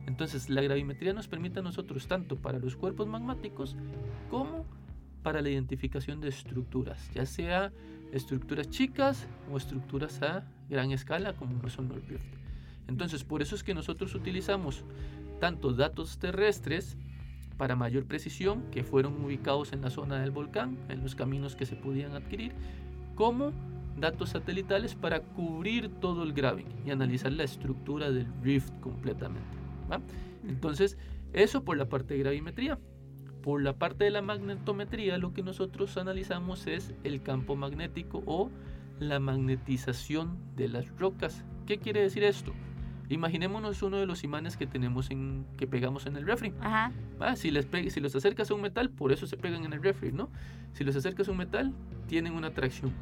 Entonces la gravimetría nos permite a nosotros tanto para los cuerpos magmáticos como para la identificación de estructuras, ya sea estructuras chicas o estructuras a gran escala como son los rift. Entonces por eso es que nosotros utilizamos tanto datos terrestres para mayor precisión que fueron ubicados en la zona del volcán, en los caminos que se podían adquirir, como datos satelitales para cubrir todo el graving y analizar la estructura del rift completamente. Entonces, eso por la parte de gravimetría. Por la parte de la magnetometría, lo que nosotros analizamos es el campo magnético o la magnetización de las rocas. ¿Qué quiere decir esto? Imaginémonos uno de los imanes que tenemos en que pegamos en el refri. Ajá. si, les si los acercas a un metal, por eso se pegan en el refri, ¿no? Si los acercas a un metal, tienen una atracción.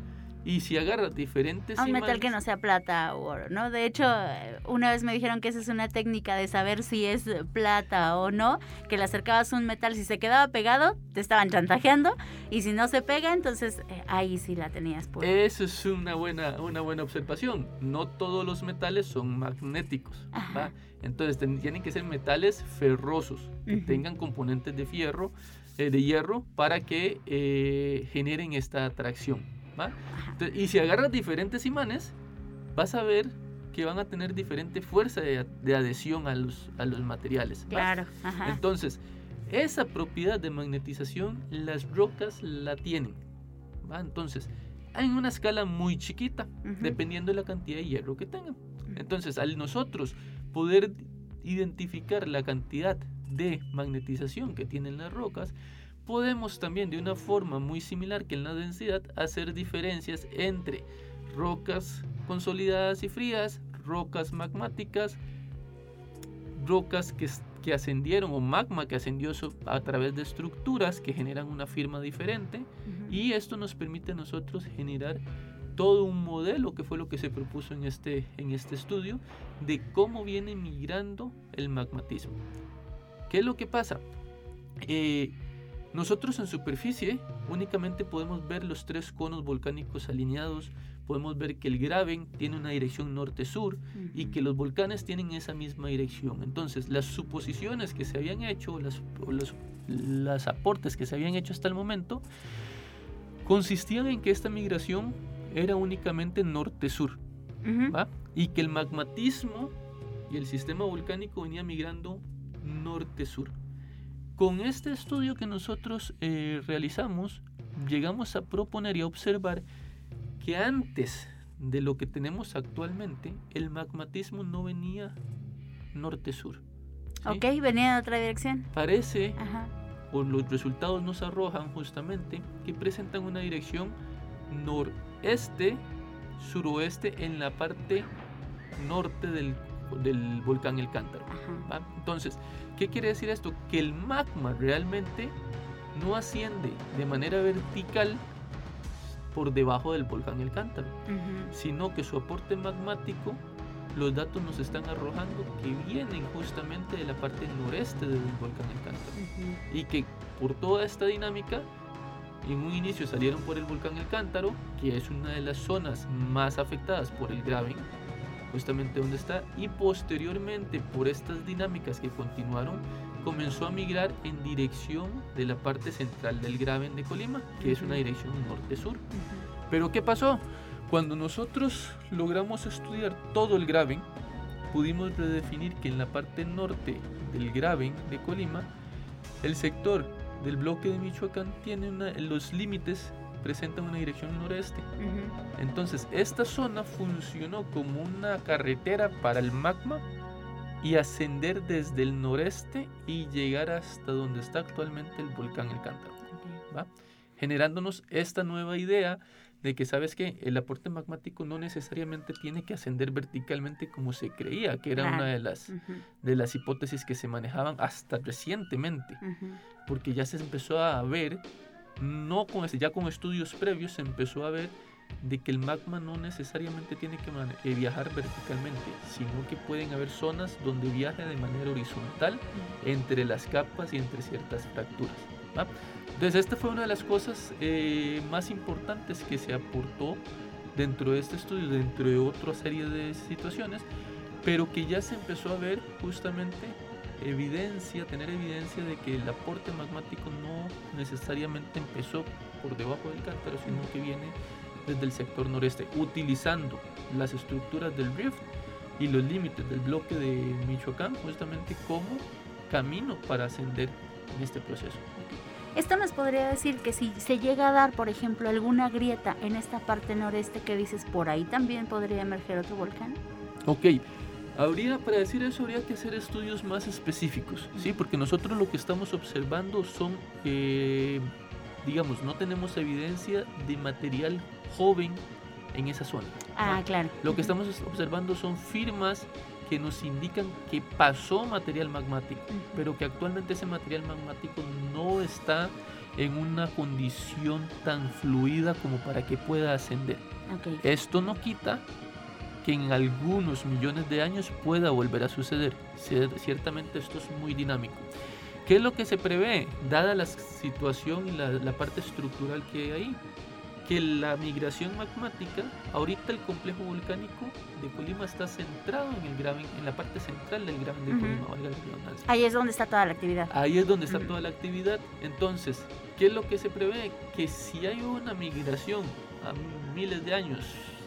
Y si agarras diferentes un metal que no sea plata o oro, ¿no? De hecho, una vez me dijeron que esa es una técnica de saber si es plata o no, que le acercabas un metal, si se quedaba pegado, te estaban chantajeando, y si no se pega, entonces eh, ahí sí la tenías pura. Eso es una buena, una buena observación. No todos los metales son magnéticos, ¿va? Entonces tienen que ser metales ferrosos, que tengan componentes de fierro, eh, de hierro, para que eh, generen esta atracción y si agarras diferentes imanes, vas a ver que van a tener diferente fuerza de, adhesión a los, a los materiales. Claro. Entonces, esa propiedad de magnetización las rocas la tienen. ¿va? Entonces, en una escala muy chiquita, dependiendo de la cantidad de hierro que tengan. Entonces, al nosotros poder identificar la cantidad de magnetización que tienen las rocas, podemos también de una forma muy similar que en la densidad hacer diferencias entre rocas consolidadas y frías, rocas magmáticas, rocas que, que ascendieron o magma que ascendió a través de estructuras que generan una firma diferente y esto nos permite a nosotros generar todo un modelo que fue lo que se propuso en este, en este estudio de cómo viene migrando el magmatismo. ¿Qué es lo que pasa? Eh, nosotros en superficie únicamente podemos ver los tres conos volcánicos alineados, podemos ver que el Graben tiene una dirección norte-sur y que los volcanes tienen esa misma dirección. Entonces, las suposiciones que se habían hecho, las, los, aportes que se habían hecho hasta el momento, consistían en que esta migración era únicamente norte-sur y que el magmatismo y el sistema volcánico venía migrando norte-sur. Con este estudio que nosotros eh, realizamos, llegamos a proponer y a observar que antes de lo que tenemos actualmente, el magmatismo no venía norte-sur. Ok, venía en otra dirección. Parece, o los resultados nos arrojan justamente, que presentan una dirección noreste, suroeste en la parte norte del del volcán El Cántaro. Entonces, ¿qué quiere decir esto? Que el magma realmente no asciende de manera vertical por debajo del volcán El Cántaro, sino que su aporte magmático, los datos nos están arrojando que vienen justamente de la parte noreste del volcán El Cántaro. Y que por toda esta dinámica, en un inicio salieron por el volcán El Cántaro, que es una de las zonas más afectadas por el graving, justamente donde está, y posteriormente por estas dinámicas que continuaron, comenzó a migrar en dirección de la parte central del Graben de Colima, que es una dirección norte-sur. Pero ¿qué pasó? Cuando nosotros logramos estudiar todo el Graben, pudimos redefinir que en la parte norte del Graben de Colima, el sector del bloque de Michoacán tiene los límites presenta una dirección noreste. Entonces, esta zona funcionó como una carretera para el magma y ascender desde el noreste y llegar hasta donde está actualmente el volcán El Cántaro, generándonos esta nueva idea de que, ¿sabes que El aporte magmático no necesariamente tiene que ascender verticalmente como se creía, que era una de las, de las hipótesis que se manejaban hasta recientemente, porque ya se empezó a ver, no con, ya con estudios previos, se empezó a ver de que el magma no necesariamente tiene que eh, viajar verticalmente, sino que pueden haber zonas donde viaja de manera horizontal entre las capas y entre ciertas fracturas. Entonces esta fue una de las cosas eh, más importantes que se aportó dentro de este estudio, dentro de otra serie de situaciones, pero que ya se empezó a ver justamente evidencia, tener evidencia de que el aporte magmático no necesariamente empezó por debajo del cántaro, sino que viene desde el sector noreste, utilizando las estructuras del rift y los límites del bloque de Michoacán justamente como camino para ascender en este proceso. Esto nos podría decir que si se llega a dar, por ejemplo, alguna grieta en esta parte noreste que dices, por ahí también podría emerger otro volcán. Ok, habría, para decir eso, habría que hacer estudios más específicos, ¿sí? Porque nosotros lo que estamos observando son, eh, digamos, no tenemos evidencia de material joven en esa zona. Ah, claro. Lo que estamos observando son firmas que nos indican que pasó material magmático, pero que actualmente ese material magmático no está en una condición tan fluida como para que pueda ascender. Esto no quita que en algunos millones de años pueda volver a suceder. Ciertamente esto es muy dinámico. ¿Qué es lo que se prevé? Dada la situación y la, la parte estructural que hay ahí, que la migración magmática, ahorita el complejo volcánico de Colima está centrado en el graben, en la parte central del graben de Colima, Ahí es donde está toda la actividad. Ahí es donde está toda la actividad. Entonces, ¿qué es lo que se prevé? Que si hay una migración a miles de años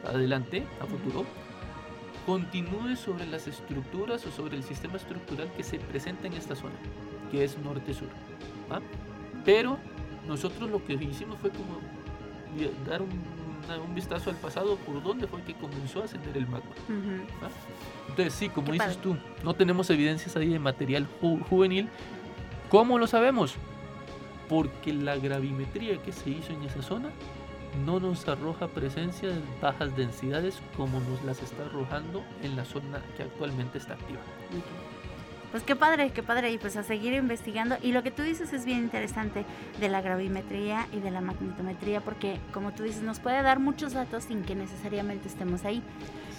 adelante, a futuro, continúe sobre las estructuras o sobre el sistema estructural que se presenta en esta zona, que es norte-sur. Pero nosotros lo que hicimos fue como dar un, vistazo al pasado por dónde fue que comenzó a ascender el magma. ¿Ah? Entonces, sí, como dices tú, no tenemos evidencias ahí de material juvenil. ¿Cómo lo sabemos? Porque la gravimetría que se hizo en esa zona no nos arroja presencia de bajas densidades como nos las está arrojando en la zona que actualmente está activa. Pues qué padre, qué padre, y pues a seguir investigando. Y lo que tú dices es bien interesante de la gravimetría y de la magnetometría, porque como tú dices, nos puede dar muchos datos sin que necesariamente estemos ahí.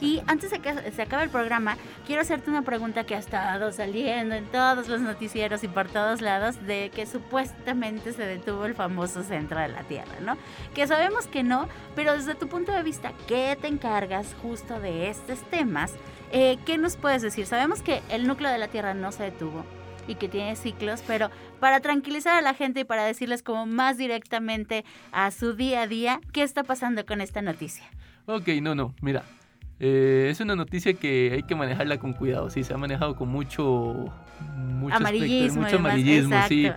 Y antes de que se acabe el programa, quiero hacerte una pregunta que ha estado saliendo en todos los noticieros y por todos lados de que supuestamente se detuvo el famoso centro de la Tierra, ¿no? Que sabemos que no, pero desde tu punto de vista, ¿qué te encargas justo de estos temas? Eh, ¿Qué nos puedes decir? Sabemos que el núcleo de la Tierra no se detuvo y que tiene ciclos, pero para tranquilizar a la gente y para decirles como más directamente a su día a día, ¿qué está pasando con esta noticia? Ok, no, no, mira, eh, es una noticia que hay que manejarla con cuidado, sí, se ha manejado con mucho, mucho amarillismo, mucho amarillismo sí.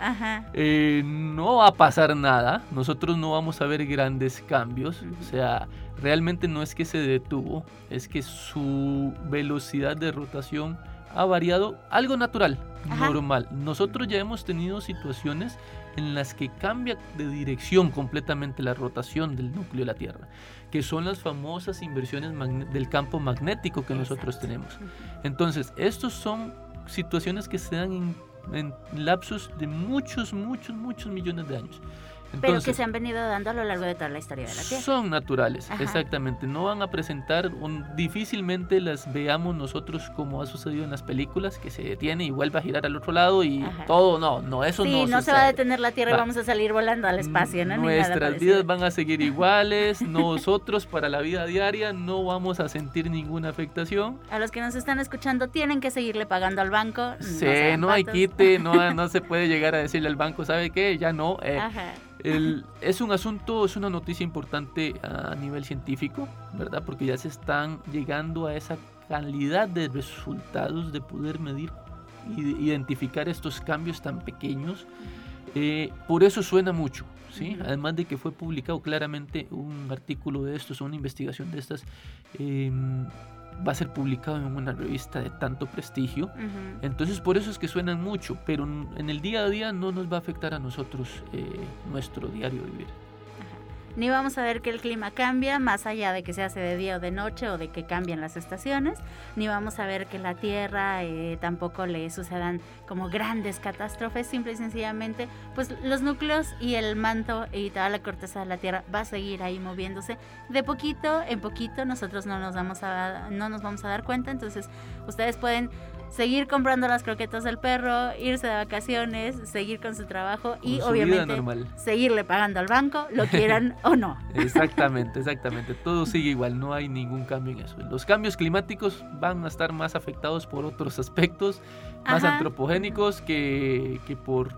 Eh, no va a pasar nada, nosotros no vamos a ver grandes cambios, o sea, realmente no es que se detuvo, es que su velocidad de rotación ha variado algo natural, normal. Nosotros ya hemos tenido situaciones en las que cambia de dirección completamente la rotación del núcleo de la Tierra que son las famosas inversiones del campo magnético que nosotros tenemos. Entonces, estos son situaciones que se dan en, en lapsos de muchos, muchos, muchos millones de años pero que se han venido dando a lo largo de toda la historia de la Tierra. Son naturales, exactamente. No van a presentar, difícilmente las veamos nosotros como ha sucedido en las películas, que se detiene y vuelve a girar al otro lado y todo, no, no, eso no. Sí, no se va a detener la Tierra y vamos a salir volando al espacio, ¿no? Nuestras vidas van a seguir iguales, nosotros para la vida diaria no vamos a sentir ninguna afectación. A los que nos están escuchando tienen que seguirle pagando al banco. Sí, no, hay quite, no, no se puede llegar a decirle al banco, ¿sabe qué? Ya no. Eh, Ajá es un asunto, es una noticia importante a nivel científico, ¿verdad? Porque ya se están llegando a esa calidad de resultados de poder medir e identificar estos cambios tan pequeños. Eh, por eso suena mucho, ¿sí? Además de que fue publicado claramente un artículo de estos, una investigación de estas. Eh, va a ser publicado en una revista de tanto prestigio. Entonces por eso es que suenan mucho, pero en el día a día no nos va a afectar a nosotros eh, nuestro diario vivir. Ni vamos a ver que el clima cambia más allá de que se hace de día o de noche o de que cambian las estaciones, ni vamos a ver que la Tierra eh, tampoco le sucedan como grandes catástrofes, simple y sencillamente, pues los núcleos y el manto y toda la corteza de la Tierra va a seguir ahí moviéndose de poquito en poquito, nosotros no nos vamos a, no nos vamos a dar cuenta, entonces ustedes pueden seguir comprando las croquetas del perro, irse de vacaciones, seguir con su trabajo y obviamente seguirle pagando al banco, lo quieran o no. Exactamente, exactamente. Todo sigue igual, no hay ningún cambio en eso. Los cambios climáticos van a estar más afectados por otros aspectos, más antropogénicos que, que por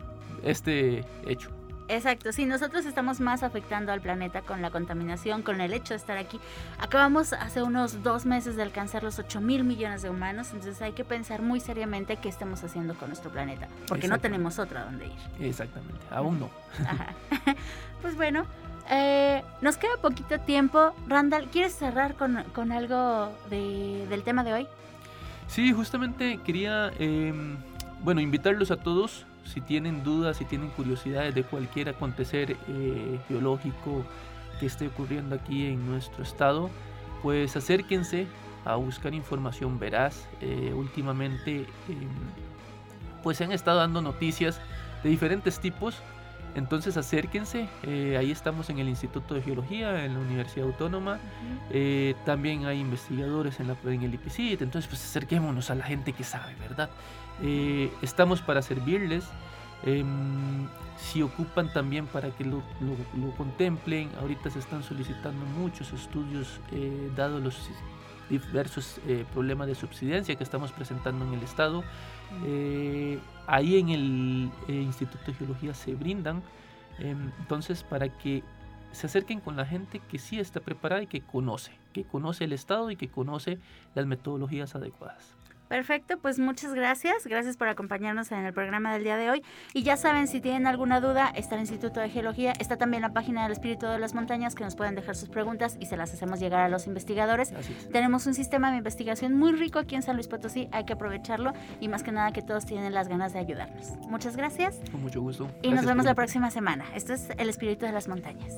este hecho. Exacto, sí, nosotros estamos más afectando al planeta con la contaminación, con el hecho de estar aquí. Acabamos hace unos dos meses de alcanzar los 8 mil millones de humanos, entonces hay que pensar muy seriamente qué estamos haciendo con nuestro planeta, porque no tenemos otro a donde ir. Exactamente, aún no. Pues bueno, eh, nos queda poquito tiempo. Randall, ¿quieres cerrar con, algo del tema de hoy? Sí, justamente quería, em, bueno, invitarlos a todos si tienen dudas, si tienen curiosidades de cualquier acontecer eh, geológico que esté ocurriendo aquí en nuestro estado, pues acérquense a buscar información veraz. Eh, últimamente, em, pues se han estado dando noticias de diferentes tipos. Entonces acérquense, eh, ahí estamos en el Instituto de Geología, en la Universidad Autónoma, también hay investigadores en, la, en el IPCIT, entonces pues acerquémonos a la gente que sabe, ¿verdad? Eh, estamos para servirles. Em, si ocupan también para que lo, contemplen, ahorita se están solicitando muchos estudios eh, dados los diversos eh, problemas de subsidencia que estamos presentando en el Estado. ahí en el Instituto de Geología se brindan. Em, entonces, para que se acerquen con la gente que sí está preparada y que conoce, que conoce el Estado y que conoce las metodologías adecuadas. Perfecto, pues muchas gracias. Gracias por acompañarnos en el programa del día de hoy. Y ya saben, si tienen alguna duda, está el Instituto de Geología, está también la página del Espíritu de las Montañas que nos pueden dejar sus preguntas y se las hacemos llegar a los investigadores. Tenemos un sistema de investigación muy rico aquí en San Luis Potosí, hay que aprovecharlo y más que nada que todos tienen las ganas de ayudarnos. Muchas gracias. Con mucho gusto. Y nos vemos la próxima semana. Esto es el Espíritu de las Montañas.